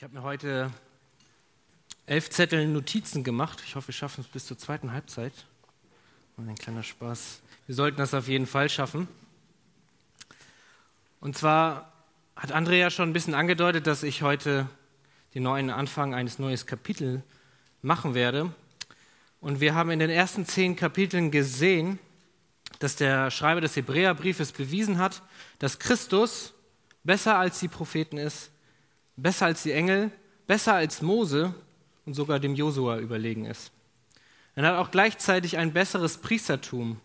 Ich habe mir heute elf Zettel Notizen gemacht. Ich hoffe, wir schaffen es bis zur zweiten Halbzeit. Und ein kleiner Spaß. Wir sollten das auf jeden Fall schaffen. Und zwar hat Andrea schon ein bisschen angedeutet, dass ich heute den neuen Anfang eines neuen Kapitels machen werde. Und wir haben in den ersten zehn Kapiteln gesehen, dass der Schreiber des Hebräerbriefes bewiesen hat, dass Christus besser als die Propheten ist, besser als die Engel, besser als Mose und sogar dem Josua überlegen ist. Er hat auch gleichzeitig ein besseres Priestertum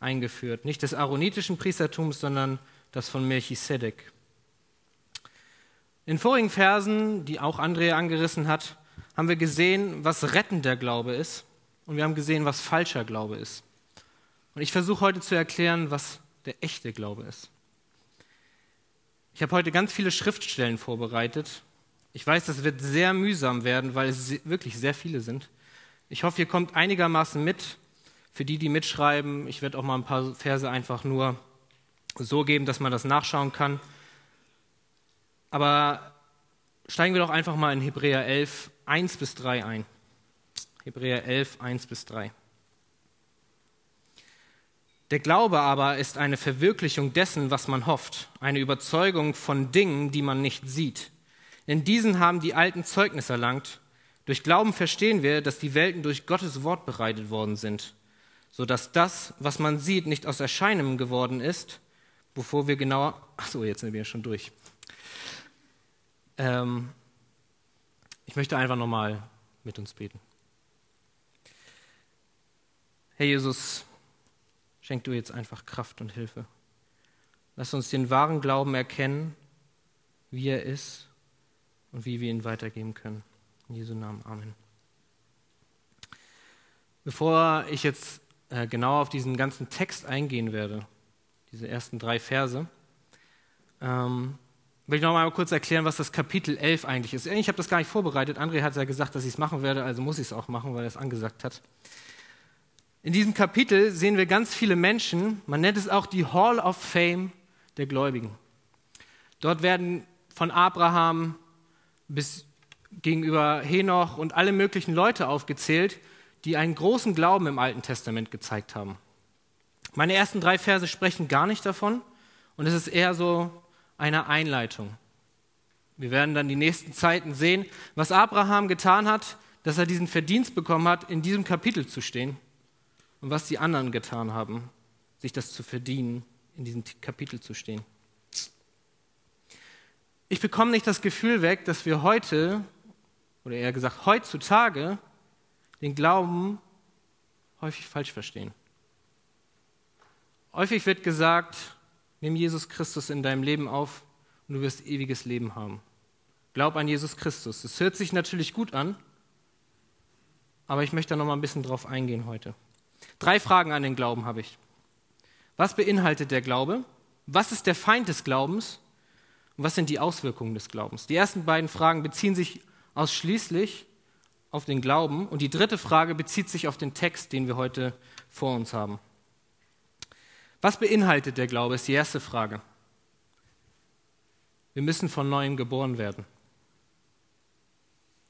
eingeführt, nicht des aaronitischen Priestertums, sondern das von Melchisedek. In vorigen Versen, die auch Andrea angerissen hat, haben wir gesehen, was rettender Glaube ist und wir haben gesehen, was falscher Glaube ist. Und ich versuche heute zu erklären, was der echte Glaube ist. Ich habe heute ganz viele Schriftstellen vorbereitet. Ich weiß, das wird sehr mühsam werden, weil es wirklich sehr viele sind. Ich hoffe, ihr kommt einigermaßen mit. Für die, die mitschreiben, ich werde auch mal ein paar Verse einfach nur so geben, dass man das nachschauen kann. Aber steigen wir doch einfach mal in Hebräer 11, 1 bis 3 ein. Hebräer 11, 1 bis 3. Der Glaube aber ist eine Verwirklichung dessen, was man hofft, eine Überzeugung von Dingen, die man nicht sieht. In diesen haben die Alten Zeugnis erlangt. Durch Glauben verstehen wir, dass die Welten durch Gottes Wort bereitet worden sind, so dass das, was man sieht, nicht aus Erscheinen geworden ist, bevor wir genauer. Ach so, jetzt sind wir schon durch. Ähm, ich möchte einfach nochmal mit uns beten. Herr Jesus, Schenk du jetzt einfach Kraft und Hilfe. Lass uns den wahren Glauben erkennen, wie er ist und wie wir ihn weitergeben können. In Jesu Namen. Amen. Bevor ich jetzt äh, genau auf diesen ganzen Text eingehen werde, diese ersten drei Verse, ähm, will ich noch mal kurz erklären, was das Kapitel 11 eigentlich ist. Ich habe das gar nicht vorbereitet. André hat ja gesagt, dass ich es machen werde, also muss ich es auch machen, weil er es angesagt hat. In diesem Kapitel sehen wir ganz viele Menschen, man nennt es auch die Hall of Fame der Gläubigen. Dort werden von Abraham bis gegenüber Henoch und alle möglichen Leute aufgezählt, die einen großen Glauben im Alten Testament gezeigt haben. Meine ersten drei Verse sprechen gar nicht davon und es ist eher so eine Einleitung. Wir werden dann die nächsten Zeiten sehen, was Abraham getan hat, dass er diesen Verdienst bekommen hat, in diesem Kapitel zu stehen und was die anderen getan haben, sich das zu verdienen, in diesem Kapitel zu stehen. Ich bekomme nicht das Gefühl weg, dass wir heute, oder eher gesagt heutzutage, den Glauben häufig falsch verstehen. Häufig wird gesagt, nimm Jesus Christus in deinem Leben auf und du wirst ewiges Leben haben. Glaub an Jesus Christus. Das hört sich natürlich gut an, aber ich möchte da noch mal ein bisschen drauf eingehen heute. Drei Fragen an den Glauben habe ich. Was beinhaltet der Glaube? Was ist der Feind des Glaubens? Und was sind die Auswirkungen des Glaubens? Die ersten beiden Fragen beziehen sich ausschließlich auf den Glauben und die dritte Frage bezieht sich auf den Text, den wir heute vor uns haben. Was beinhaltet der Glaube, ist die erste Frage. Wir müssen von neuem geboren werden.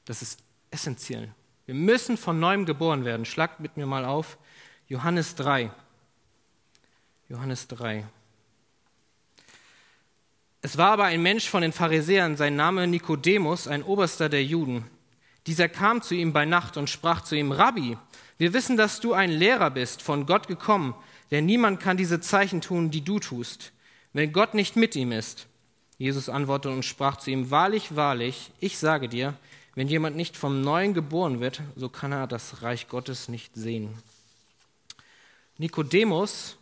Das ist essentiell. Wir müssen von neuem geboren werden. Schlagt mit mir mal auf Johannes 3. Johannes 3. Es war aber ein Mensch von den Pharisäern, sein Name Nikodemus, ein Oberster der Juden. Dieser kam zu ihm bei Nacht und sprach zu ihm, Rabbi, wir wissen, dass du ein Lehrer bist, von Gott gekommen, denn niemand kann diese Zeichen tun, die du tust, wenn Gott nicht mit ihm ist. Jesus antwortete und sprach zu ihm, Wahrlich, wahrlich, ich sage dir, wenn jemand nicht vom Neuen geboren wird, so kann er das Reich Gottes nicht sehen. Nikodemus,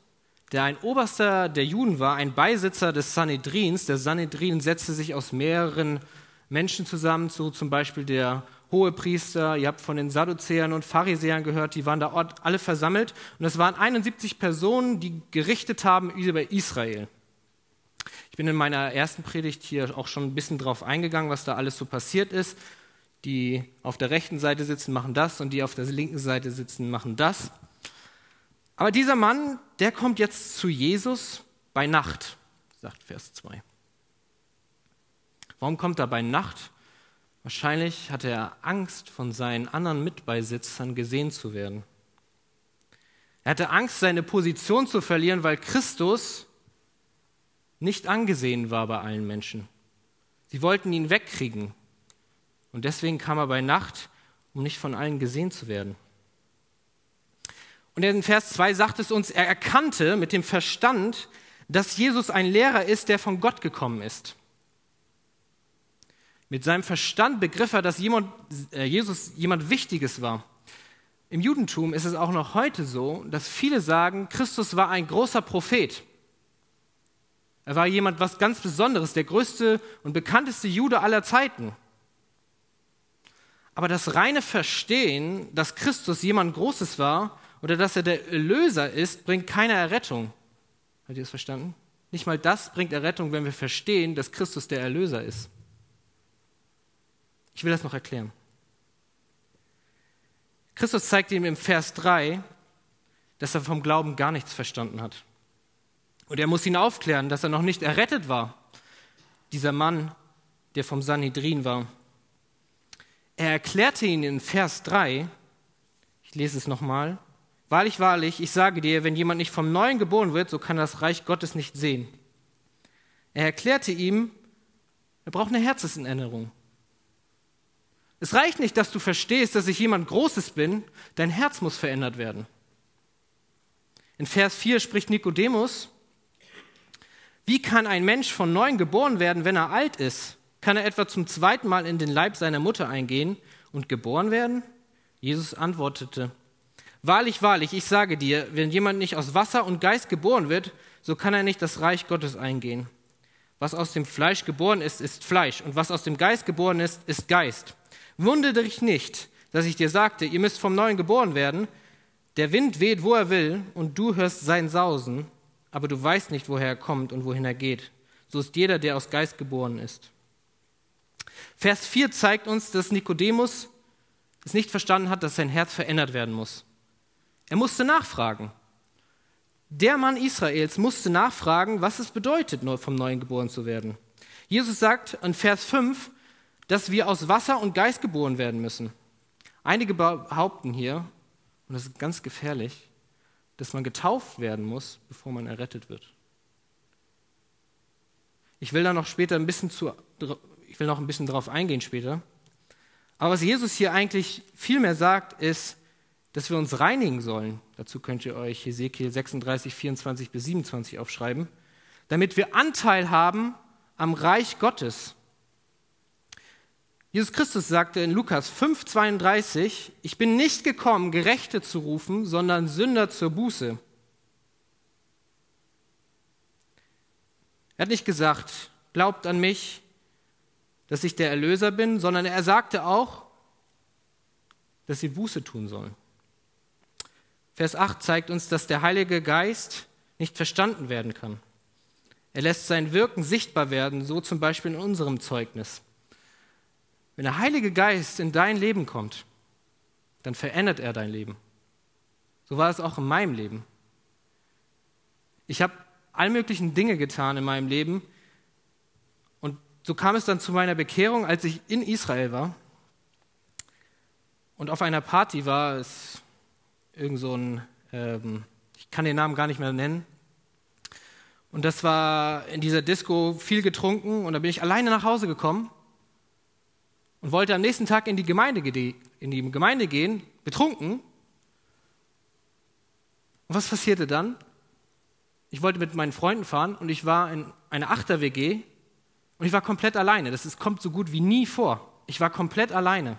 der ein Oberster der Juden war, ein Beisitzer des Sanhedrins. Der Sanhedrin setzte sich aus mehreren Menschen zusammen, so zum Beispiel der Hohepriester. Ihr habt von den Sadduzäern und Pharisäern gehört, die waren da alle versammelt. Und es waren 71 Personen, die gerichtet haben über Israel. Ich bin in meiner ersten Predigt hier auch schon ein bisschen drauf eingegangen, was da alles so passiert ist. Die auf der rechten Seite sitzen, machen das und die auf der linken Seite sitzen, machen das. Aber dieser Mann, der kommt jetzt zu Jesus bei Nacht, sagt Vers 2. Warum kommt er bei Nacht? Wahrscheinlich hatte er Angst, von seinen anderen Mitbeisitzern gesehen zu werden. Er hatte Angst, seine Position zu verlieren, weil Christus nicht angesehen war bei allen Menschen. Sie wollten ihn wegkriegen. Und deswegen kam er bei Nacht, um nicht von allen gesehen zu werden. Und in Vers 2 sagt es uns, er erkannte mit dem Verstand, dass Jesus ein Lehrer ist, der von Gott gekommen ist. Mit seinem Verstand begriff er, dass jemand, äh, Jesus jemand Wichtiges war. Im Judentum ist es auch noch heute so, dass viele sagen, Christus war ein großer Prophet. Er war jemand was ganz Besonderes, der größte und bekannteste Jude aller Zeiten. Aber das reine Verstehen, dass Christus jemand Großes war, oder dass er der Erlöser ist, bringt keine Errettung. Habt ihr das verstanden? Nicht mal das bringt Errettung, wenn wir verstehen, dass Christus der Erlöser ist. Ich will das noch erklären. Christus zeigt ihm im Vers 3, dass er vom Glauben gar nichts verstanden hat. Und er muss ihn aufklären, dass er noch nicht errettet war, dieser Mann, der vom Sanhedrin war. Er erklärte ihn in Vers 3, ich lese es nochmal, Wahrlich, wahrlich, ich sage dir, wenn jemand nicht vom Neuen geboren wird, so kann das Reich Gottes nicht sehen. Er erklärte ihm, er braucht eine Herzenserinnerung. Es reicht nicht, dass du verstehst, dass ich jemand Großes bin, dein Herz muss verändert werden. In Vers 4 spricht Nikodemus, wie kann ein Mensch von neuem geboren werden, wenn er alt ist? Kann er etwa zum zweiten Mal in den Leib seiner Mutter eingehen und geboren werden? Jesus antwortete, Wahrlich, wahrlich, ich sage dir, wenn jemand nicht aus Wasser und Geist geboren wird, so kann er nicht das Reich Gottes eingehen. Was aus dem Fleisch geboren ist, ist Fleisch, und was aus dem Geist geboren ist, ist Geist. Wundere dich nicht, dass ich dir sagte, ihr müsst vom Neuen geboren werden. Der Wind weht, wo er will, und du hörst sein Sausen, aber du weißt nicht, woher er kommt und wohin er geht. So ist jeder, der aus Geist geboren ist. Vers 4 zeigt uns, dass Nikodemus es nicht verstanden hat, dass sein Herz verändert werden muss. Er musste nachfragen. Der Mann Israels musste nachfragen, was es bedeutet, vom Neuen geboren zu werden. Jesus sagt in Vers 5, dass wir aus Wasser und Geist geboren werden müssen. Einige behaupten hier, und das ist ganz gefährlich, dass man getauft werden muss, bevor man errettet wird. Ich will da noch später ein bisschen zu, ich will noch ein bisschen darauf eingehen später. Aber was Jesus hier eigentlich viel mehr sagt, ist, dass wir uns reinigen sollen. Dazu könnt ihr euch Hesekiel 36, 24 bis 27 aufschreiben, damit wir Anteil haben am Reich Gottes. Jesus Christus sagte in Lukas 5, 32, ich bin nicht gekommen, Gerechte zu rufen, sondern Sünder zur Buße. Er hat nicht gesagt, glaubt an mich, dass ich der Erlöser bin, sondern er sagte auch, dass sie Buße tun sollen. Vers 8 zeigt uns, dass der Heilige Geist nicht verstanden werden kann. Er lässt sein Wirken sichtbar werden, so zum Beispiel in unserem Zeugnis. Wenn der Heilige Geist in dein Leben kommt, dann verändert er dein Leben. So war es auch in meinem Leben. Ich habe all möglichen Dinge getan in meinem Leben und so kam es dann zu meiner Bekehrung, als ich in Israel war und auf einer Party war. Es irgend so ein, ähm, ich kann den Namen gar nicht mehr nennen. Und das war in dieser Disco viel getrunken und da bin ich alleine nach Hause gekommen und wollte am nächsten Tag in die Gemeinde, in die Gemeinde gehen, betrunken. Und was passierte dann? Ich wollte mit meinen Freunden fahren und ich war in einer Achter-WG und ich war komplett alleine. Das ist, kommt so gut wie nie vor. Ich war komplett alleine.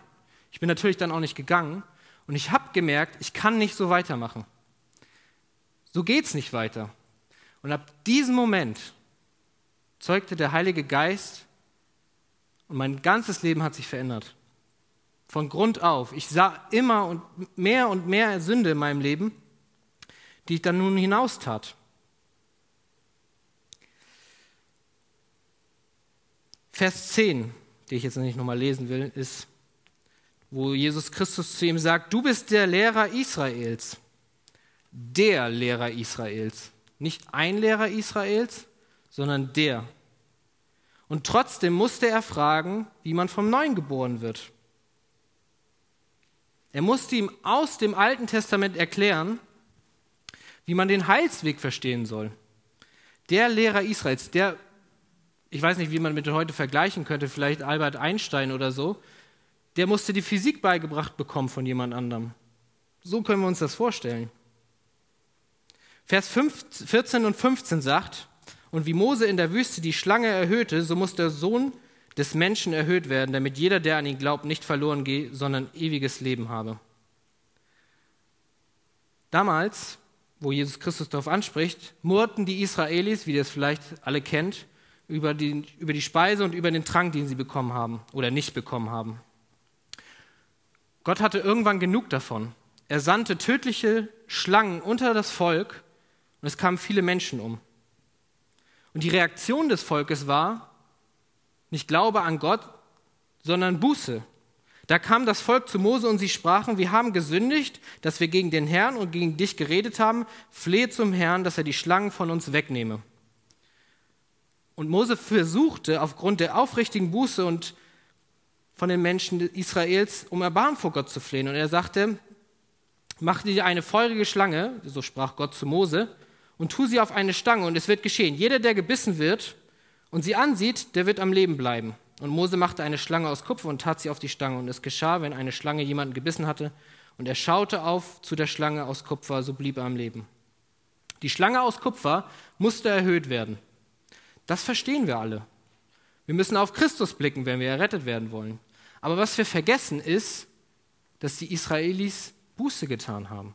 Ich bin natürlich dann auch nicht gegangen, und ich habe gemerkt, ich kann nicht so weitermachen. So geht es nicht weiter. Und ab diesem Moment zeugte der Heilige Geist und mein ganzes Leben hat sich verändert. Von Grund auf. Ich sah immer und mehr und mehr Sünde in meinem Leben, die ich dann nun hinaus tat. Vers 10, den ich jetzt nicht nochmal lesen will, ist, wo Jesus Christus zu ihm sagt, du bist der Lehrer Israels. Der Lehrer Israels. Nicht ein Lehrer Israels, sondern der. Und trotzdem musste er fragen, wie man vom Neuen geboren wird. Er musste ihm aus dem Alten Testament erklären, wie man den Heilsweg verstehen soll. Der Lehrer Israels, der, ich weiß nicht, wie man mit heute vergleichen könnte, vielleicht Albert Einstein oder so, der musste die Physik beigebracht bekommen von jemand anderem. So können wir uns das vorstellen. Vers 14 und 15 sagt, und wie Mose in der Wüste die Schlange erhöhte, so muss der Sohn des Menschen erhöht werden, damit jeder, der an ihn glaubt, nicht verloren gehe, sondern ewiges Leben habe. Damals, wo Jesus Christus darauf anspricht, murrten die Israelis, wie ihr es vielleicht alle kennt, über die, über die Speise und über den Trank, den sie bekommen haben oder nicht bekommen haben. Gott hatte irgendwann genug davon. Er sandte tödliche Schlangen unter das Volk und es kamen viele Menschen um. Und die Reaktion des Volkes war nicht Glaube an Gott, sondern Buße. Da kam das Volk zu Mose und sie sprachen, wir haben gesündigt, dass wir gegen den Herrn und gegen dich geredet haben, flehe zum Herrn, dass er die Schlangen von uns wegnehme. Und Mose versuchte aufgrund der aufrichtigen Buße und von den Menschen Israels um Erbarmen vor Gott zu flehen. Und er sagte, mach dir eine feurige Schlange, so sprach Gott zu Mose, und tu sie auf eine Stange und es wird geschehen. Jeder, der gebissen wird und sie ansieht, der wird am Leben bleiben. Und Mose machte eine Schlange aus Kupfer und tat sie auf die Stange. Und es geschah, wenn eine Schlange jemanden gebissen hatte und er schaute auf zu der Schlange aus Kupfer, so blieb er am Leben. Die Schlange aus Kupfer musste erhöht werden. Das verstehen wir alle. Wir müssen auf Christus blicken, wenn wir errettet werden wollen. Aber was wir vergessen ist, dass die Israelis Buße getan haben.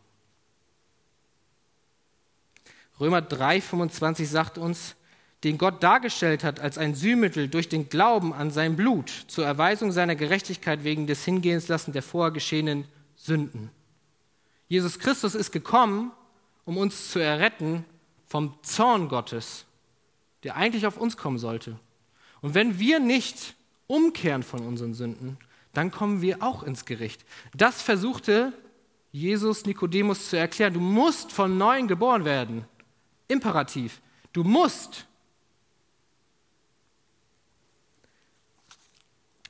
Römer 3,25 sagt uns, den Gott dargestellt hat als ein Sühmittel durch den Glauben an sein Blut zur Erweisung seiner Gerechtigkeit wegen des Hingehenslassen der vorher geschehenen Sünden. Jesus Christus ist gekommen, um uns zu erretten vom Zorn Gottes, der eigentlich auf uns kommen sollte. Und wenn wir nicht umkehren von unseren Sünden, dann kommen wir auch ins Gericht. Das versuchte Jesus Nikodemus zu erklären. Du musst von neuem geboren werden. Imperativ. Du musst.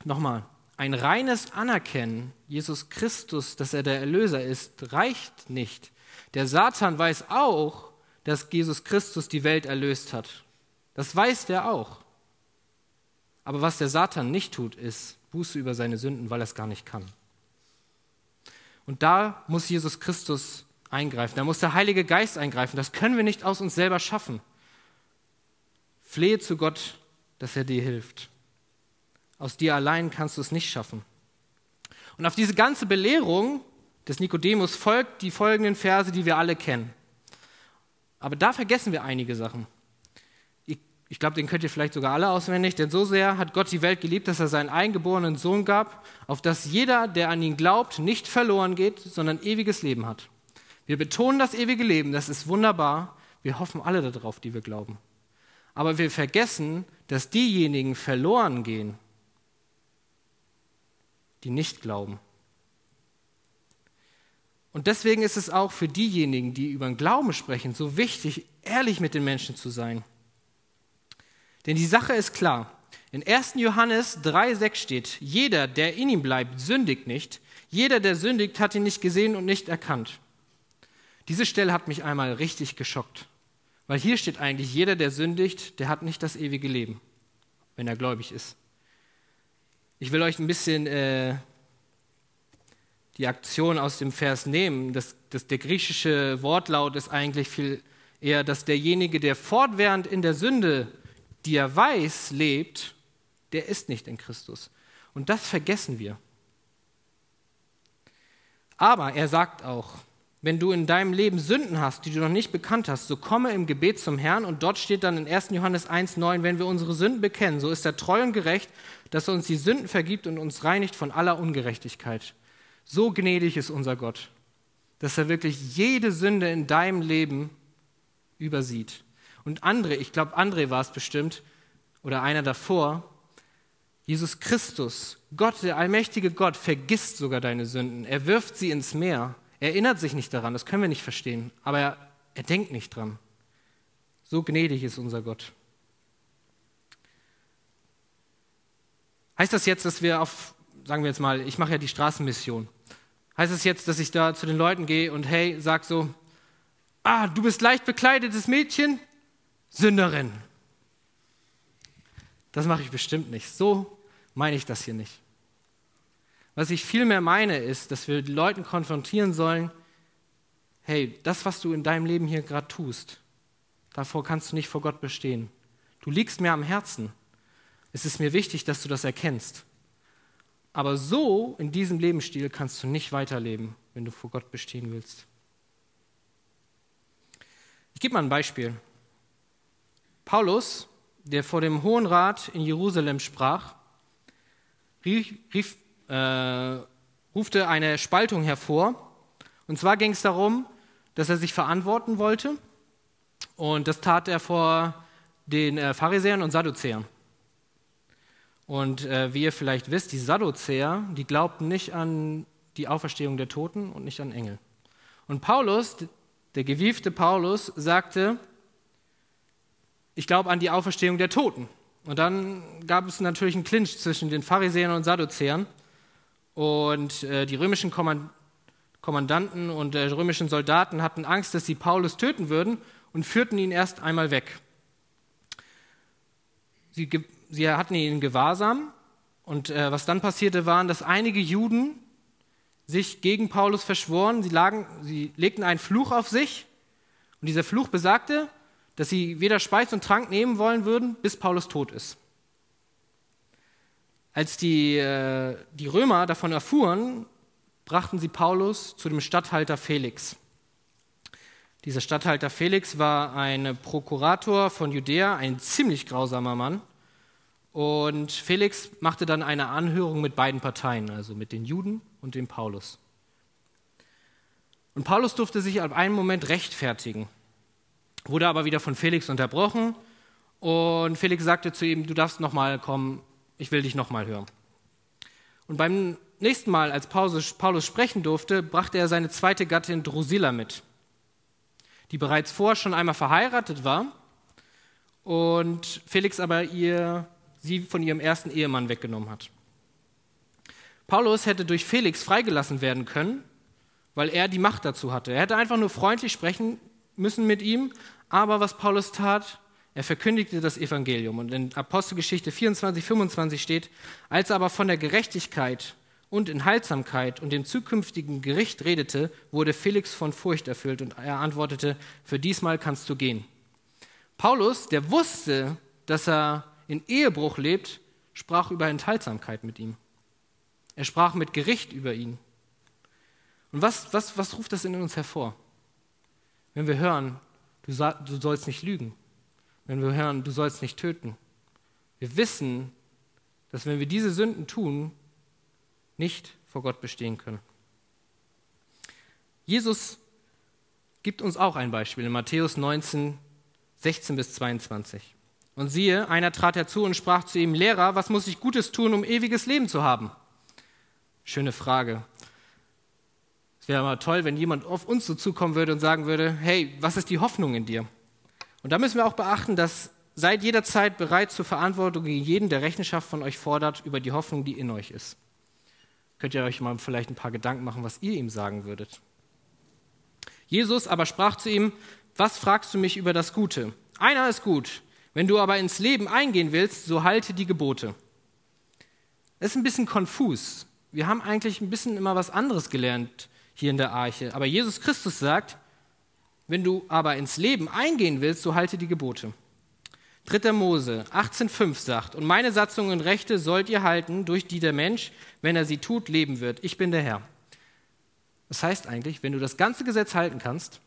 Nochmal, ein reines Anerkennen, Jesus Christus, dass er der Erlöser ist, reicht nicht. Der Satan weiß auch, dass Jesus Christus die Welt erlöst hat. Das weiß der auch. Aber was der Satan nicht tut, ist Buße über seine Sünden, weil er es gar nicht kann. Und da muss Jesus Christus eingreifen. Da muss der Heilige Geist eingreifen. Das können wir nicht aus uns selber schaffen. Flehe zu Gott, dass er dir hilft. Aus dir allein kannst du es nicht schaffen. Und auf diese ganze Belehrung des Nikodemus folgt die folgenden Verse, die wir alle kennen. Aber da vergessen wir einige Sachen. Ich, glaube, den könnt ihr vielleicht sogar alle auswendig, denn so sehr hat Gott die Welt geliebt, dass er seinen eingeborenen Sohn gab, auf dass jeder, der an ihn glaubt, nicht verloren geht, sondern ewiges Leben hat. Wir betonen das ewige Leben, das ist wunderbar. Wir hoffen alle darauf, die wir glauben. Aber wir vergessen, dass diejenigen verloren gehen, die nicht glauben. Und deswegen ist es auch für diejenigen, die über den Glauben sprechen, so wichtig, ehrlich mit den Menschen zu sein. Denn die Sache ist klar. In 1. Johannes 3,6 steht: Jeder, der in ihm bleibt, sündigt nicht. Jeder, der sündigt, hat ihn nicht gesehen und nicht erkannt. Diese Stelle hat mich einmal richtig geschockt, weil hier steht eigentlich, jeder, der sündigt, der hat nicht das ewige Leben, wenn er gläubig ist. Ich will euch ein bisschen äh, die Aktion aus dem Vers nehmen. Das, das, der griechische Wortlaut ist eigentlich viel eher, dass derjenige, der fortwährend in der Sünde, die er weiß, lebt, der ist nicht in Christus. Und das vergessen wir. Aber er sagt auch, wenn du in deinem Leben Sünden hast, die du noch nicht bekannt hast, so komme im Gebet zum Herrn und dort steht dann in 1. Johannes 1,9, wenn wir unsere Sünden bekennen, so ist er treu und gerecht, dass er uns die Sünden vergibt und uns reinigt von aller Ungerechtigkeit. So gnädig ist unser Gott, dass er wirklich jede Sünde in deinem Leben übersieht. Und André, ich glaube, André war es bestimmt, oder einer davor, Jesus Christus, Gott, der allmächtige Gott, vergisst sogar deine Sünden. Er wirft sie ins Meer. Er erinnert sich nicht daran, das können wir nicht verstehen, aber er, er denkt nicht dran. So gnädig ist unser Gott. Heißt das jetzt, dass wir auf, sagen wir jetzt mal, ich mache ja die Straßenmission. Heißt das jetzt, dass ich da zu den Leuten gehe und hey, sag so, ah, du bist leicht bekleidetes Mädchen, Sünderin. Das mache ich bestimmt nicht. So meine ich das hier nicht. Was ich vielmehr meine, ist, dass wir die Leute konfrontieren sollen, hey, das, was du in deinem Leben hier gerade tust, davor kannst du nicht vor Gott bestehen. Du liegst mir am Herzen. Es ist mir wichtig, dass du das erkennst. Aber so in diesem Lebensstil kannst du nicht weiterleben, wenn du vor Gott bestehen willst. Ich gebe mal ein Beispiel. Paulus, der vor dem Hohen Rat in Jerusalem sprach, rief, rief äh, rufte eine Spaltung hervor. Und zwar ging es darum, dass er sich verantworten wollte. Und das tat er vor den äh, Pharisäern und Sadduzäern. Und äh, wie ihr vielleicht wisst, die Sadduzäer, die glaubten nicht an die Auferstehung der Toten und nicht an Engel. Und Paulus, der gewiefte Paulus, sagte, ich glaube an die Auferstehung der Toten. Und dann gab es natürlich einen Clinch zwischen den Pharisäern und Sadduzäern. Und äh, die römischen Kommandanten und äh, römischen Soldaten hatten Angst, dass sie Paulus töten würden und führten ihn erst einmal weg. Sie, sie hatten ihn Gewahrsam und äh, was dann passierte, waren, dass einige Juden sich gegen Paulus verschworen. Sie, lagen, sie legten einen Fluch auf sich und dieser Fluch besagte, dass sie weder Speis und Trank nehmen wollen würden, bis Paulus tot ist. Als die, äh, die Römer davon erfuhren, brachten sie Paulus zu dem Statthalter Felix. Dieser Statthalter Felix war ein Prokurator von Judäa, ein ziemlich grausamer Mann. Und Felix machte dann eine Anhörung mit beiden Parteien, also mit den Juden und dem Paulus. Und Paulus durfte sich ab einem Moment rechtfertigen, wurde aber wieder von Felix unterbrochen. Und Felix sagte zu ihm: Du darfst noch mal kommen, ich will dich nochmal hören. Und beim nächsten Mal, als Paulus sprechen durfte, brachte er seine zweite Gattin Drusilla mit, die bereits vorher schon einmal verheiratet war und Felix aber ihr, sie von ihrem ersten Ehemann weggenommen hat. Paulus hätte durch Felix freigelassen werden können, weil er die Macht dazu hatte. Er hätte einfach nur freundlich sprechen müssen mit ihm, aber was Paulus tat, er verkündigte das Evangelium. Und in Apostelgeschichte 24, 25 steht, als er aber von der Gerechtigkeit und Enthaltsamkeit und dem zukünftigen Gericht redete, wurde Felix von Furcht erfüllt und er antwortete, für diesmal kannst du gehen. Paulus, der wusste, dass er in Ehebruch lebt, sprach über Enthaltsamkeit mit ihm. Er sprach mit Gericht über ihn. Und was, was, was ruft das in uns hervor? Wenn wir hören, du, du sollst nicht lügen, wenn wir hören, du sollst nicht töten. Wir wissen, dass wenn wir diese Sünden tun, nicht vor Gott bestehen können. Jesus gibt uns auch ein Beispiel in Matthäus 19, 16 bis 22. Und siehe, einer trat herzu und sprach zu ihm, Lehrer, was muss ich Gutes tun, um ewiges Leben zu haben? Schöne Frage. Es wäre aber toll, wenn jemand auf uns so zukommen würde und sagen würde, hey, was ist die Hoffnung in dir? Und da müssen wir auch beachten, dass seid jederzeit bereit zur Verantwortung gegen jeden, der Rechenschaft von euch fordert über die Hoffnung, die in euch ist. Könnt ihr euch mal vielleicht ein paar Gedanken machen, was ihr ihm sagen würdet. Jesus aber sprach zu ihm, was fragst du mich über das Gute? Einer ist gut. Wenn du aber ins Leben eingehen willst, so halte die Gebote. Das ist ein bisschen konfus. Wir haben eigentlich ein bisschen immer was anderes gelernt hier in der Arche. Aber Jesus Christus sagt, wenn du aber ins Leben eingehen willst, so halte die Gebote. 3. Mose 18,5 sagt, und meine Satzungen und Rechte sollt ihr halten, durch die der Mensch, wenn er sie tut, leben wird. Ich bin der Herr. Das heißt eigentlich, wenn du das ganze Gesetz halten kannst,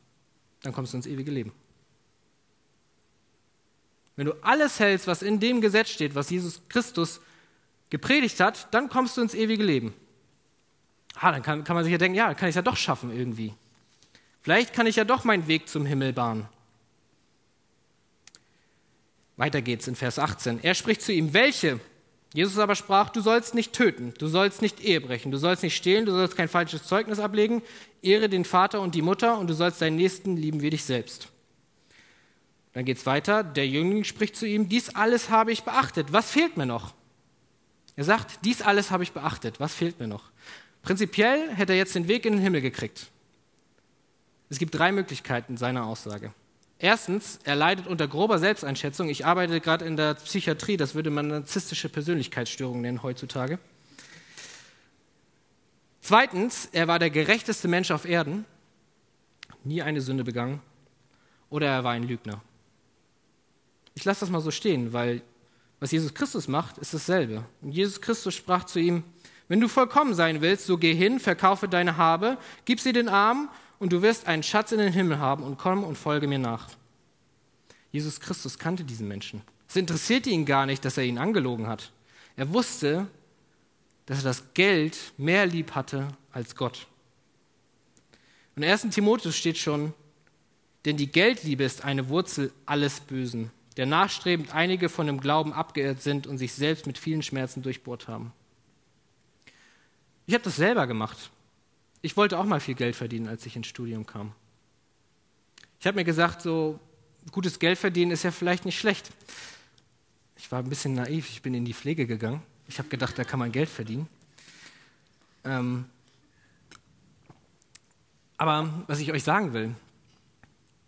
dann kommst du ins ewige Leben. Wenn du alles hältst, was in dem Gesetz steht, was Jesus Christus gepredigt hat, dann kommst du ins ewige Leben. Ah, dann kann, kann man sich ja denken, ja, kann ich es ja doch schaffen irgendwie. Vielleicht kann ich ja doch meinen Weg zum Himmel bahnen. Weiter geht's in Vers 18. Er spricht zu ihm, welche? Jesus aber sprach, du sollst nicht töten, du sollst nicht Ehe brechen, du sollst nicht stehlen, du sollst kein falsches Zeugnis ablegen, ehre den Vater und die Mutter und du sollst deinen Nächsten lieben wie dich selbst. Dann geht's weiter. Der Jüngling spricht zu ihm, dies alles habe ich beachtet. Was fehlt mir noch? Er sagt, dies alles habe ich beachtet. Was fehlt mir noch? Prinzipiell hätte er jetzt den Weg in den Himmel gekriegt. Es gibt drei Möglichkeiten seiner Aussage. Erstens, er leidet unter grober Selbsteinschätzung. Ich arbeite gerade in der Psychiatrie, das würde man narzisstische Persönlichkeitsstörung nennen heutzutage. Zweitens, er war der gerechteste Mensch auf Erden, nie eine Sünde begangen. Oder er war ein Lügner. Ich lasse das mal so stehen, weil was Jesus Christus macht, ist dasselbe. Und Jesus Christus sprach zu ihm, wenn du vollkommen sein willst, so geh hin, verkaufe deine Habe, gib sie den Armen und du wirst einen Schatz in den Himmel haben und komm und folge mir nach. Jesus Christus kannte diesen Menschen. Es interessierte ihn gar nicht, dass er ihn angelogen hat. Er wusste, dass er das Geld mehr lieb hatte als Gott. Und in 1. Timotheus steht schon, denn die Geldliebe ist eine Wurzel alles Bösen der nachstrebend einige von dem Glauben abgeirrt sind und sich selbst mit vielen Schmerzen durchbohrt haben. Ich habe das selber gemacht. Ich wollte auch mal viel Geld verdienen, als ich ins Studium kam. Ich habe mir gesagt, so gutes Geld verdienen ist ja vielleicht nicht schlecht. Ich war ein bisschen naiv, ich bin in die Pflege gegangen. Ich habe gedacht, da kann man Geld verdienen. Ähm aber was ich euch sagen will,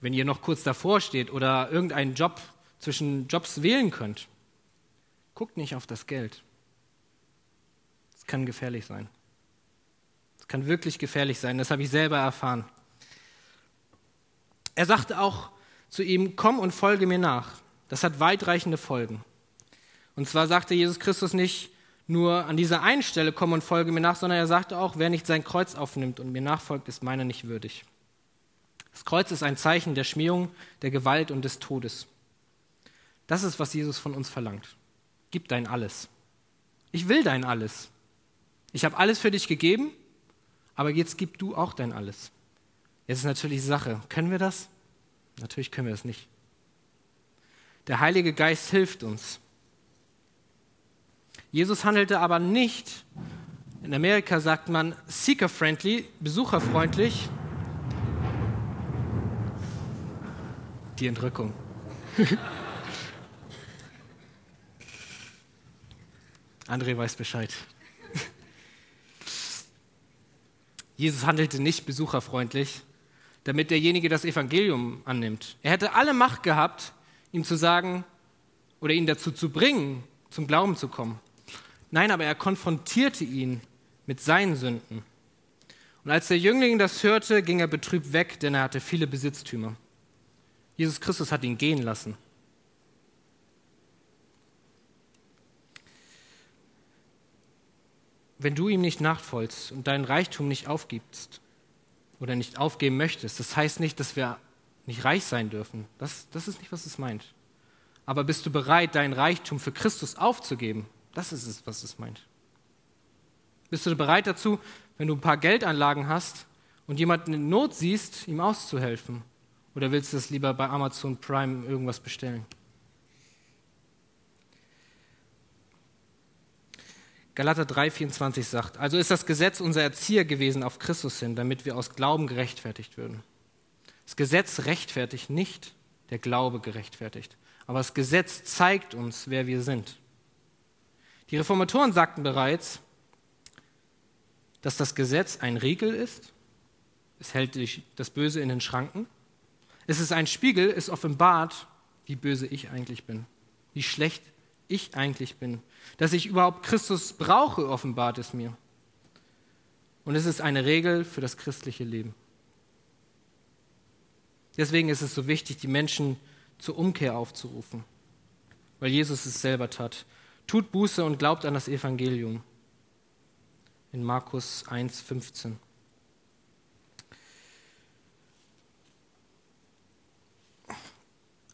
wenn ihr noch kurz davor steht oder irgendeinen Job zwischen Jobs wählen könnt, guckt nicht auf das Geld. Es kann gefährlich sein. Kann wirklich gefährlich sein. Das habe ich selber erfahren. Er sagte auch zu ihm, komm und folge mir nach. Das hat weitreichende Folgen. Und zwar sagte Jesus Christus nicht nur an dieser einen Stelle, komm und folge mir nach, sondern er sagte auch, wer nicht sein Kreuz aufnimmt und mir nachfolgt, ist meiner nicht würdig. Das Kreuz ist ein Zeichen der Schmähung, der Gewalt und des Todes. Das ist, was Jesus von uns verlangt. Gib dein Alles. Ich will dein Alles. Ich habe alles für dich gegeben, aber jetzt gib du auch dein Alles. Jetzt ist natürlich Sache. Können wir das? Natürlich können wir das nicht. Der Heilige Geist hilft uns. Jesus handelte aber nicht, in Amerika sagt man seeker-friendly, besucherfreundlich. Die Entrückung. André weiß Bescheid. Jesus handelte nicht besucherfreundlich, damit derjenige das Evangelium annimmt. Er hätte alle Macht gehabt, ihm zu sagen oder ihn dazu zu bringen, zum Glauben zu kommen. Nein, aber er konfrontierte ihn mit seinen Sünden. Und als der Jüngling das hörte, ging er betrübt weg, denn er hatte viele Besitztümer. Jesus Christus hat ihn gehen lassen. Wenn du ihm nicht nachfolgst und deinen Reichtum nicht aufgibst oder nicht aufgeben möchtest, das heißt nicht, dass wir nicht reich sein dürfen. Das, das ist nicht, was es meint. Aber bist du bereit, deinen Reichtum für Christus aufzugeben? Das ist es, was es meint. Bist du bereit dazu, wenn du ein paar Geldanlagen hast und jemanden in Not siehst, ihm auszuhelfen? Oder willst du das lieber bei Amazon Prime irgendwas bestellen? Galater 3,24 sagt, also ist das Gesetz unser Erzieher gewesen auf Christus hin, damit wir aus Glauben gerechtfertigt würden. Das Gesetz rechtfertigt nicht, der Glaube gerechtfertigt. Aber das Gesetz zeigt uns, wer wir sind. Die Reformatoren sagten bereits, dass das Gesetz ein Riegel ist. Es hält das Böse in den Schranken. Es ist ein Spiegel, es offenbart, wie böse ich eigentlich bin, wie schlecht ich eigentlich bin. Dass ich überhaupt Christus brauche, offenbart es mir. Und es ist eine Regel für das christliche Leben. Deswegen ist es so wichtig, die Menschen zur Umkehr aufzurufen, weil Jesus es selber tat. Tut Buße und glaubt an das Evangelium. In Markus 1, 15.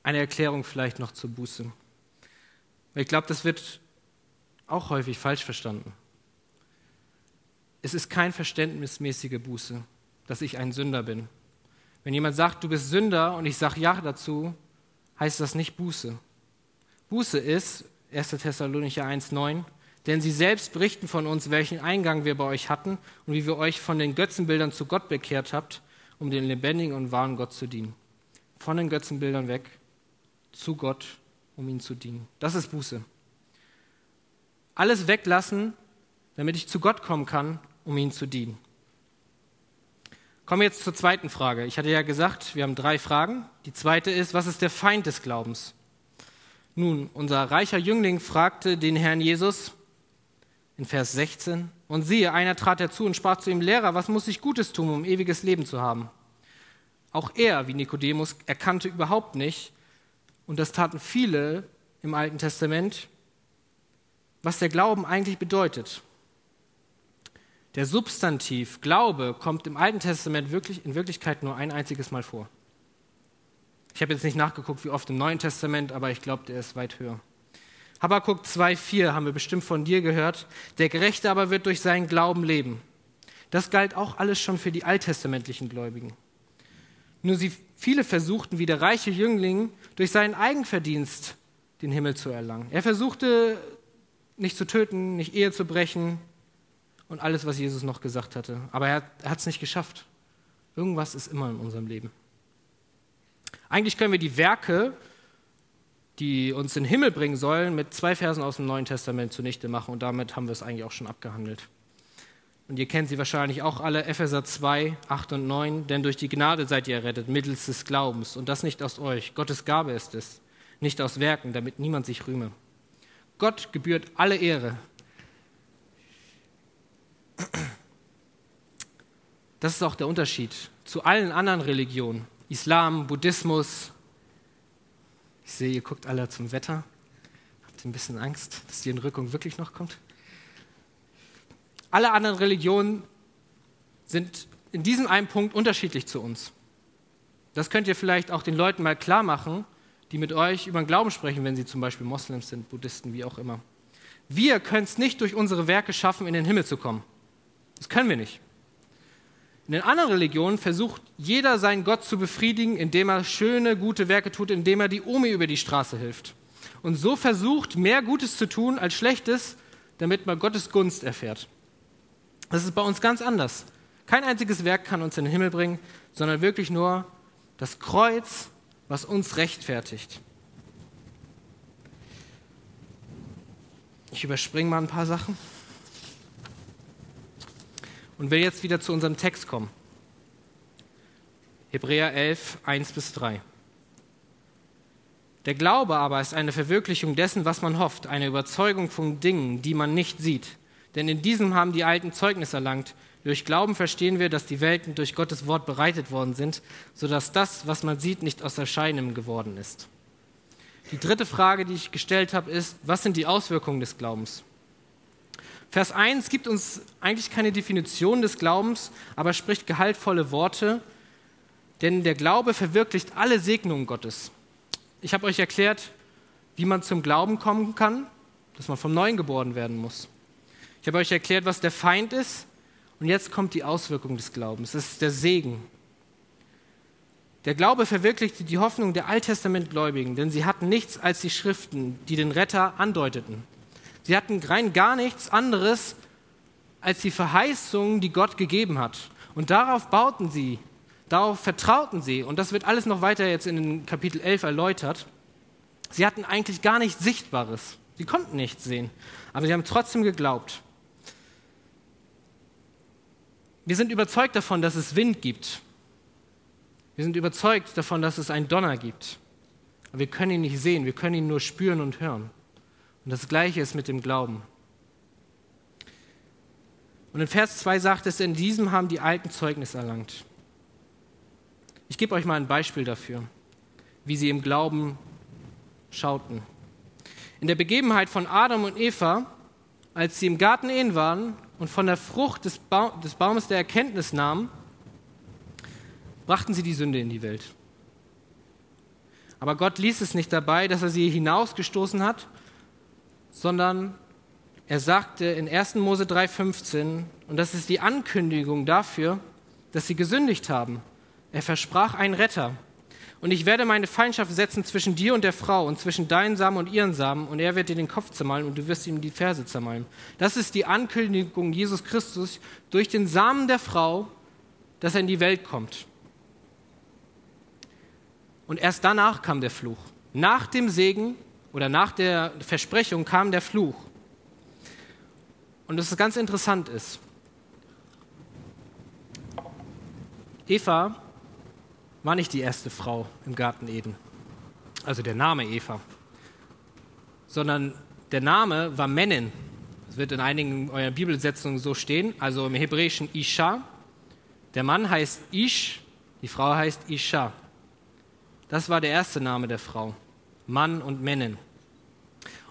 Eine Erklärung vielleicht noch zur Buße. Ich glaube, das wird auch häufig falsch verstanden. Es ist kein verständnismäßige Buße, dass ich ein Sünder bin. Wenn jemand sagt, du bist Sünder und ich sage ja dazu, heißt das nicht Buße. Buße ist, 1. Thessalonicher 1,9, denn sie selbst berichten von uns, welchen Eingang wir bei euch hatten und wie wir euch von den Götzenbildern zu Gott bekehrt habt, um den lebendigen und wahren Gott zu dienen. Von den Götzenbildern weg zu Gott um ihm zu dienen. Das ist Buße. alles weglassen, damit ich zu Gott kommen kann, um ihm zu dienen. Kommen wir jetzt zur zweiten Frage. Ich hatte ja gesagt, wir haben drei Fragen. Die zweite ist, was ist der Feind des Glaubens? Nun, unser reicher Jüngling fragte den Herrn Jesus in Vers 16, und siehe, einer trat herzu und sprach zu ihm, Lehrer, was muss ich Gutes tun, um ewiges Leben zu haben? Auch er, wie Nikodemus, erkannte überhaupt nicht, und das taten viele im Alten Testament, was der Glauben eigentlich bedeutet. Der Substantiv Glaube kommt im Alten Testament wirklich, in Wirklichkeit nur ein einziges Mal vor. Ich habe jetzt nicht nachgeguckt, wie oft im Neuen Testament, aber ich glaube, der ist weit höher. Habakkuk 2,4 haben wir bestimmt von dir gehört. Der Gerechte aber wird durch seinen Glauben leben. Das galt auch alles schon für die alttestamentlichen Gläubigen. Nur sie, viele versuchten, wie der reiche Jüngling, durch seinen Eigenverdienst den Himmel zu erlangen. Er versuchte, nicht zu töten, nicht Ehe zu brechen und alles, was Jesus noch gesagt hatte. Aber er, hat es nicht geschafft. Irgendwas ist immer in unserem Leben. Eigentlich können wir die Werke, die uns in den Himmel bringen sollen, mit zwei Versen aus dem Neuen Testament zunichte machen und damit haben wir es eigentlich auch schon abgehandelt. Und ihr kennt sie wahrscheinlich auch alle, Epheser 2, 8 und 9, denn durch die Gnade seid ihr errettet, mittels des Glaubens und das nicht aus euch. Gottes Gabe ist es, nicht aus Werken, damit niemand sich rühme. Gott gebührt alle Ehre. Das ist auch der Unterschied zu allen anderen Religionen. Islam, Buddhismus. Ich sehe, ihr guckt alle zum Wetter. Habt ihr ein bisschen Angst, dass die Entrückung wirklich noch kommt? Alle anderen Religionen sind in diesem einen Punkt unterschiedlich zu uns. Das könnt ihr vielleicht auch den Leuten mal klar machen, die mit euch über den Glauben sprechen, wenn sie zum Beispiel Moslems sind, Buddhisten, wie auch immer. Wir können es nicht durch unsere Werke schaffen, in den Himmel zu kommen. Das können wir nicht. In den anderen Religionen versucht jeder seinen Gott zu befriedigen, indem er schöne, gute Werke tut, indem er die Omi über die Straße hilft. Und so versucht, mehr Gutes zu tun als Schlechtes, damit man Gottes Gunst erfährt. Das ist bei uns ganz anders. Kein einziges Werk kann uns in den Himmel bringen, sondern wirklich nur das Kreuz, was uns rechtfertigt. Ich überspringe mal ein paar Sachen und will jetzt wieder zu unserem Text kommen. Hebräer 11, 1 bis 3. Der Glaube aber ist eine Verwirklichung dessen, was man hofft, eine Überzeugung von Dingen, die man nicht sieht. Denn in diesem haben die Alten Zeugnis erlangt. Durch Glauben verstehen wir, dass die Welten durch Gottes Wort bereitet worden sind, sodass das, was man sieht, nicht aus Erscheinen geworden ist. Die dritte Frage, die ich gestellt habe, ist, was sind die Auswirkungen des Glaubens? Vers 1 gibt uns eigentlich keine Definition des Glaubens, aber spricht gehaltvolle Worte, denn der Glaube verwirklicht alle Segnungen Gottes. Ich habe euch erklärt, wie man zum Glauben kommen kann, dass man vom Neuen geboren werden muss. Ich habe euch erklärt, was der Feind ist, und jetzt kommt die Auswirkung des Glaubens. Es ist der Segen. Der Glaube verwirklichte die Hoffnung der Alttestamentgläubigen, denn sie hatten nichts als die Schriften, die den Retter andeuteten. Sie hatten rein gar nichts anderes als die Verheißungen, die Gott gegeben hat. Und darauf bauten sie, darauf vertrauten sie. Und das wird alles noch weiter jetzt in Kapitel 11 erläutert. Sie hatten eigentlich gar nichts Sichtbares. Sie konnten nichts sehen. Aber sie haben trotzdem geglaubt. Wir sind überzeugt davon, dass es Wind gibt. Wir sind überzeugt davon, dass es einen Donner gibt. Aber wir können ihn nicht sehen, wir können ihn nur spüren und hören. Und das Gleiche ist mit dem Glauben. Und in Vers 2 sagt es, in diesem haben die Alten Zeugnis erlangt. Ich gebe euch mal ein Beispiel dafür, wie sie im Glauben schauten. In der Begebenheit von Adam und Eva, als sie im Garten Ehen waren und von der Frucht des, ba des Baumes der Erkenntnis nahmen, brachten sie die Sünde in die Welt. Aber Gott ließ es nicht dabei, dass er sie hinausgestoßen hat, sondern er sagte in 1. Mose 3,15, und das ist die Ankündigung dafür, dass sie gesündigt haben. Er versprach einen Retter. Und ich werde meine Feindschaft setzen zwischen dir und der Frau und zwischen deinen Samen und ihren Samen, und er wird dir den Kopf zermalen und du wirst ihm die Ferse zermalen. Das ist die Ankündigung Jesus Christus durch den Samen der Frau, dass er in die Welt kommt. Und erst danach kam der Fluch. Nach dem Segen oder nach der Versprechung kam der Fluch. Und das ganz interessant ist, Eva war nicht die erste Frau im Garten Eden, also der Name Eva, sondern der Name war Mennen. Das wird in einigen eurer Bibelsetzungen so stehen, also im Hebräischen Isha. Der Mann heißt Ish, die Frau heißt Isha. Das war der erste Name der Frau, Mann und Mennen.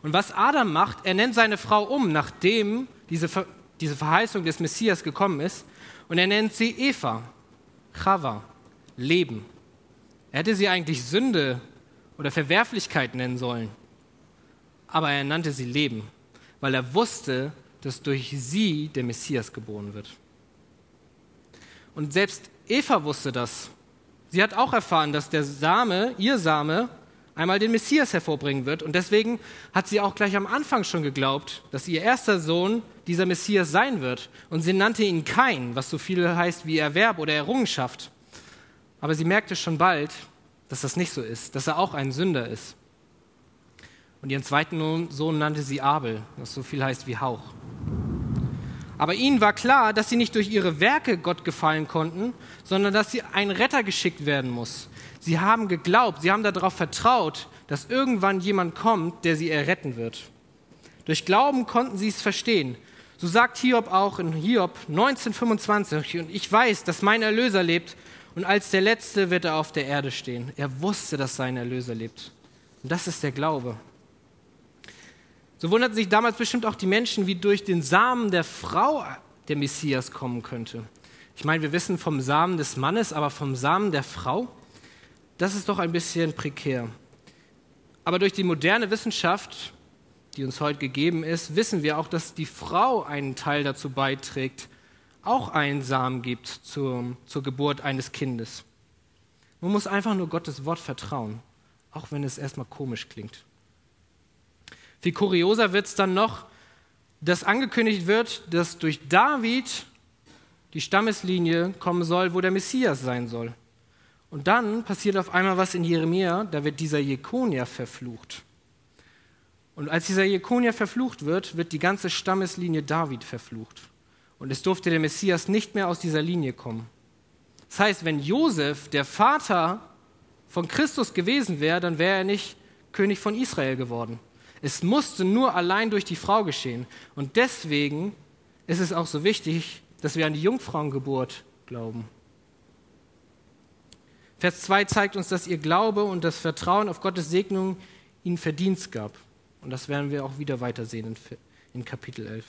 Und was Adam macht, er nennt seine Frau um, nachdem diese, Ver diese Verheißung des Messias gekommen ist, und er nennt sie Eva, Chava, Leben. Er hätte sie eigentlich Sünde oder Verwerflichkeit nennen sollen, aber er nannte sie Leben, weil er wusste, dass durch sie der Messias geboren wird. Und selbst Eva wusste das. Sie hat auch erfahren, dass der Same, ihr Same, einmal den Messias hervorbringen wird. Und deswegen hat sie auch gleich am Anfang schon geglaubt, dass ihr erster Sohn dieser Messias sein wird. Und sie nannte ihn Kain, was so viel heißt wie Erwerb oder Errungenschaft. Aber sie merkte schon bald, dass das nicht so ist, dass er auch ein Sünder ist. Und ihren zweiten Sohn nannte sie Abel, was so viel heißt wie Hauch. Aber ihnen war klar, dass sie nicht durch ihre Werke Gott gefallen konnten, sondern dass sie ein Retter geschickt werden muss. Sie haben geglaubt, sie haben darauf vertraut, dass irgendwann jemand kommt, der sie erretten wird. Durch Glauben konnten sie es verstehen. So sagt Hiob auch in Hiob 1925, und ich weiß, dass mein Erlöser lebt, und als der Letzte wird er auf der Erde stehen. Er wusste, dass sein Erlöser lebt. Und das ist der Glaube. So wunderten sich damals bestimmt auch die Menschen, wie durch den Samen der Frau der Messias kommen könnte. Ich meine, wir wissen vom Samen des Mannes, aber vom Samen der Frau? Das ist doch ein bisschen prekär. Aber durch die moderne Wissenschaft, die uns heute gegeben ist, wissen wir auch, dass die Frau einen Teil dazu beiträgt, auch einen Samen gibt zur, zur Geburt eines Kindes. Man muss einfach nur Gottes Wort vertrauen, auch wenn es erstmal komisch klingt. Viel kurioser wird es dann noch, dass angekündigt wird, dass durch David die Stammeslinie kommen soll, wo der Messias sein soll. Und dann passiert auf einmal was in Jeremia, da wird dieser Jekonia verflucht. Und als dieser Jekonia verflucht wird, wird die ganze Stammeslinie David verflucht. Und es durfte der Messias nicht mehr aus dieser Linie kommen. Das heißt, wenn Josef der Vater von Christus gewesen wäre, dann wäre er nicht König von Israel geworden. Es musste nur allein durch die Frau geschehen. Und deswegen ist es auch so wichtig, dass wir an die Jungfrauengeburt glauben. Vers 2 zeigt uns, dass ihr Glaube und das Vertrauen auf Gottes Segnung ihnen Verdienst gab. Und das werden wir auch wieder weitersehen in, Kapitel 11.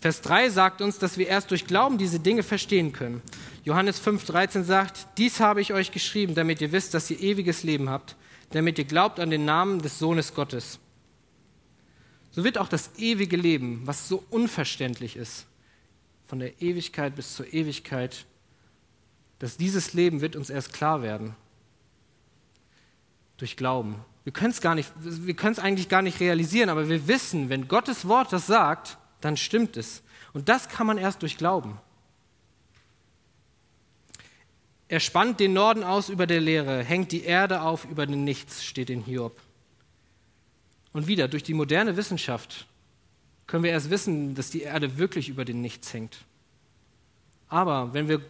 Vers 3 sagt uns, dass wir erst durch Glauben diese Dinge verstehen können. Johannes 5,13 sagt: Dies habe ich euch geschrieben, damit ihr wisst, dass ihr ewiges Leben habt, damit ihr glaubt an den Namen des Sohnes Gottes. So wird auch das ewige Leben, was so unverständlich ist, von der Ewigkeit bis zur Ewigkeit dass dieses Leben wird uns erst klar werden. Durch Glauben. Wir können es gar nicht, wir können es eigentlich gar nicht realisieren, aber wir wissen, wenn Gottes Wort das sagt, dann stimmt es. Und das kann man erst durch Glauben. Er spannt den Norden aus über der Leere, hängt die Erde auf über den Nichts, steht in Hiob. Und wieder, durch die moderne Wissenschaft können wir erst wissen, dass die Erde wirklich über den Nichts hängt. Aber wenn wir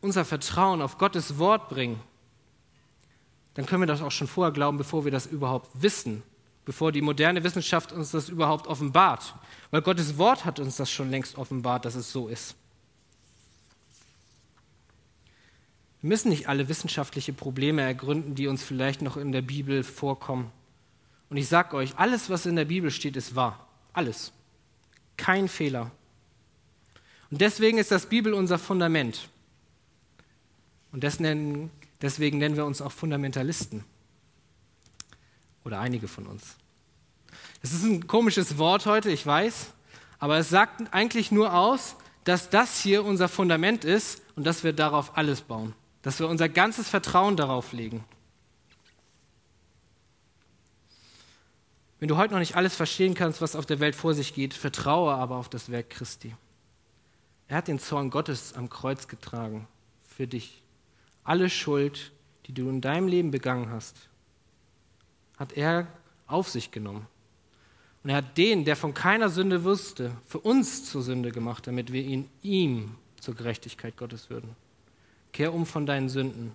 unser Vertrauen auf Gottes Wort bringen, dann können wir das auch schon vorher glauben, bevor wir das überhaupt wissen, bevor die moderne Wissenschaft uns das überhaupt offenbart. Weil Gottes Wort hat uns das schon längst offenbart, dass es so ist. Wir müssen nicht alle wissenschaftliche Probleme ergründen, die uns vielleicht noch in der Bibel vorkommen. Und ich sage euch, alles, was in der Bibel steht, ist wahr. Alles. Kein Fehler. Und deswegen ist das Bibel unser Fundament. Und deswegen nennen wir uns auch Fundamentalisten. Oder einige von uns. Das ist ein komisches Wort heute, ich weiß, aber es sagt eigentlich nur aus, dass das hier unser Fundament ist und dass wir darauf alles bauen. Dass wir unser ganzes Vertrauen darauf legen. Wenn du heute noch nicht alles verstehen kannst, was auf der Welt vor sich geht, vertraue aber auf das Werk Christi. Er hat den Zorn Gottes am Kreuz getragen für dich. Alle Schuld, die du in deinem Leben begangen hast, hat er auf sich genommen. Und er hat den, der von keiner Sünde wusste, für uns zur Sünde gemacht, damit wir ihn ihm zur Gerechtigkeit Gottes würden. Kehr um von deinen Sünden.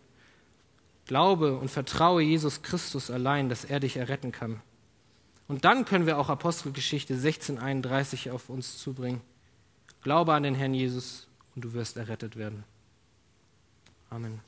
Glaube und vertraue Jesus Christus allein, dass er dich erretten kann. Und dann können wir auch Apostelgeschichte 1631 auf uns zubringen. Glaube an den Herrn Jesus und du wirst errettet werden. Amen.